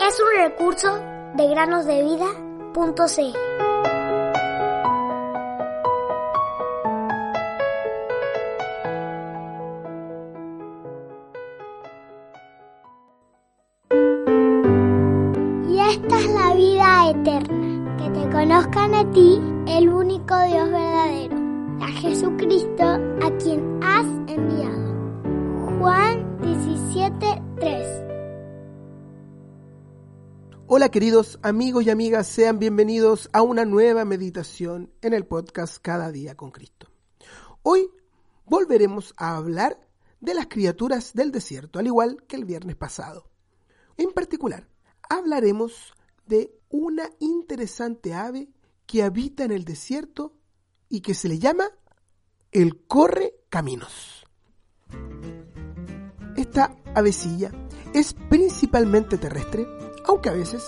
Es un recurso de granosdevida.cl. Y esta es la vida eterna, que te conozcan a ti, el único Dios verdadero, a Jesucristo, Hola queridos amigos y amigas, sean bienvenidos a una nueva meditación en el podcast Cada día con Cristo. Hoy volveremos a hablar de las criaturas del desierto, al igual que el viernes pasado. En particular, hablaremos de una interesante ave que habita en el desierto y que se le llama el corre caminos. Esta avecilla es principalmente terrestre, aunque a veces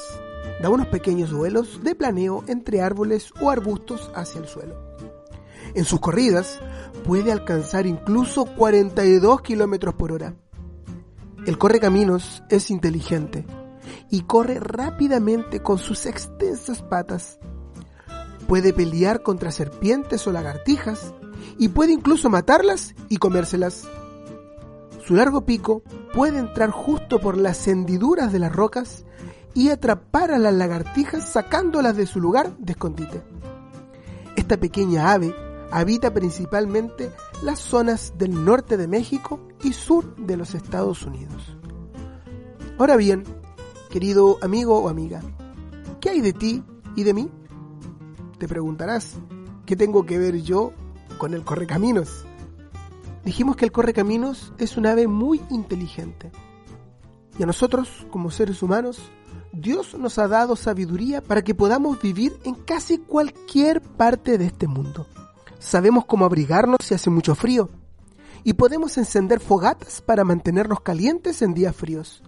da unos pequeños vuelos de planeo entre árboles o arbustos hacia el suelo. En sus corridas puede alcanzar incluso 42 kilómetros por hora. El correcaminos es inteligente y corre rápidamente con sus extensas patas. Puede pelear contra serpientes o lagartijas y puede incluso matarlas y comérselas. Su largo pico puede entrar justo por las hendiduras de las rocas y atrapar a las lagartijas sacándolas de su lugar de escondite. Esta pequeña ave habita principalmente las zonas del norte de México y sur de los Estados Unidos. Ahora bien, querido amigo o amiga, ¿qué hay de ti y de mí? Te preguntarás, ¿qué tengo que ver yo con el correcaminos? Dijimos que el correcaminos es un ave muy inteligente. Y a nosotros, como seres humanos, Dios nos ha dado sabiduría para que podamos vivir en casi cualquier parte de este mundo. Sabemos cómo abrigarnos si hace mucho frío. Y podemos encender fogatas para mantenernos calientes en días fríos.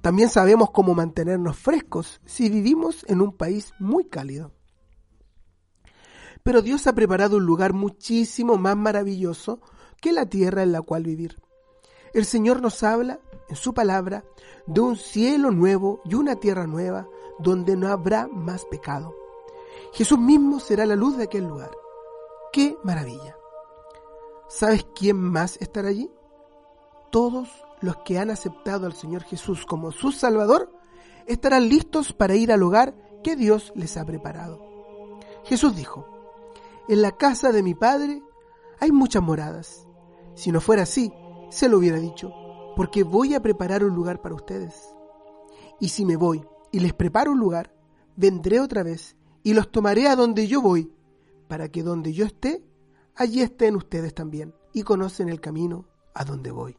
También sabemos cómo mantenernos frescos si vivimos en un país muy cálido. Pero Dios ha preparado un lugar muchísimo más maravilloso que la tierra en la cual vivir. El Señor nos habla en su palabra de un cielo nuevo y una tierra nueva donde no habrá más pecado. Jesús mismo será la luz de aquel lugar. ¡Qué maravilla! ¿Sabes quién más estará allí? Todos los que han aceptado al Señor Jesús como su Salvador estarán listos para ir al hogar que Dios les ha preparado. Jesús dijo, en la casa de mi Padre hay muchas moradas. Si no fuera así, se lo hubiera dicho, porque voy a preparar un lugar para ustedes. Y si me voy y les preparo un lugar, vendré otra vez y los tomaré a donde yo voy, para que donde yo esté, allí estén ustedes también y conocen el camino a donde voy.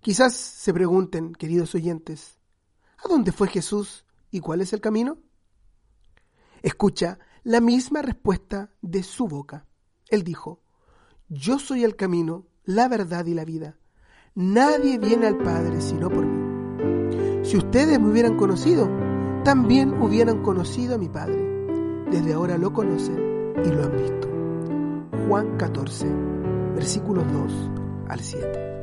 Quizás se pregunten, queridos oyentes, ¿a dónde fue Jesús y cuál es el camino? Escucha la misma respuesta de su boca. Él dijo, yo soy el camino, la verdad y la vida. Nadie viene al Padre sino por mí. Si ustedes me hubieran conocido, también hubieran conocido a mi Padre. Desde ahora lo conocen y lo han visto. Juan 14, versículos 2 al 7.